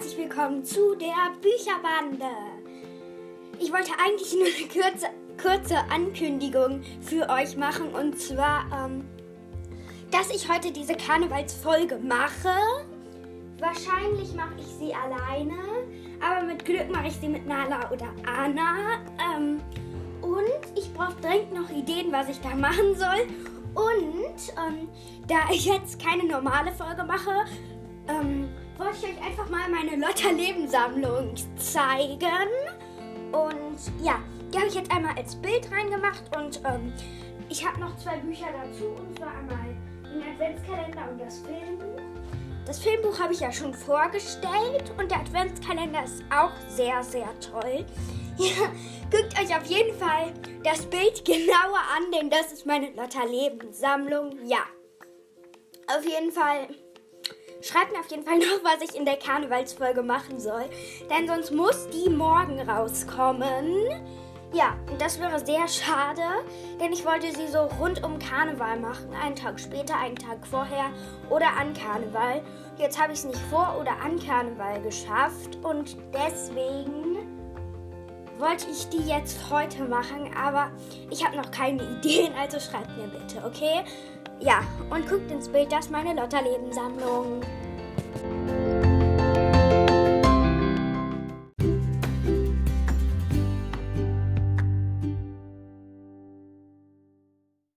herzlich willkommen zu der Bücherbande. Ich wollte eigentlich nur eine kurze, kurze Ankündigung für euch machen und zwar, ähm, dass ich heute diese Karnevalsfolge mache. Wahrscheinlich mache ich sie alleine, aber mit Glück mache ich sie mit Nala oder Anna. Ähm, und ich brauche dringend noch Ideen, was ich da machen soll. Und ähm, da ich jetzt keine normale Folge mache, ähm, wollte ich euch einfach mal meine Lotter-Lebensammlung zeigen. Und ja, die habe ich jetzt einmal als Bild reingemacht und ähm, ich habe noch zwei Bücher dazu und zwar einmal den Adventskalender und das Filmbuch. Das Filmbuch habe ich ja schon vorgestellt und der Adventskalender ist auch sehr, sehr toll. Guckt euch auf jeden Fall das Bild genauer an, denn das ist meine Lotter-Lebenssammlung. Ja, auf jeden Fall Schreibt mir auf jeden Fall noch, was ich in der Karnevalsfolge machen soll. Denn sonst muss die morgen rauskommen. Ja, das wäre sehr schade, denn ich wollte sie so rund um Karneval machen. Einen Tag später, einen Tag vorher oder an Karneval. Jetzt habe ich es nicht vor oder an Karneval geschafft und deswegen wollte ich die jetzt heute machen, aber ich habe noch keine Ideen, also schreibt mir bitte, okay? Ja, und guckt ins Bild, das ist meine Lotterlebensammlung.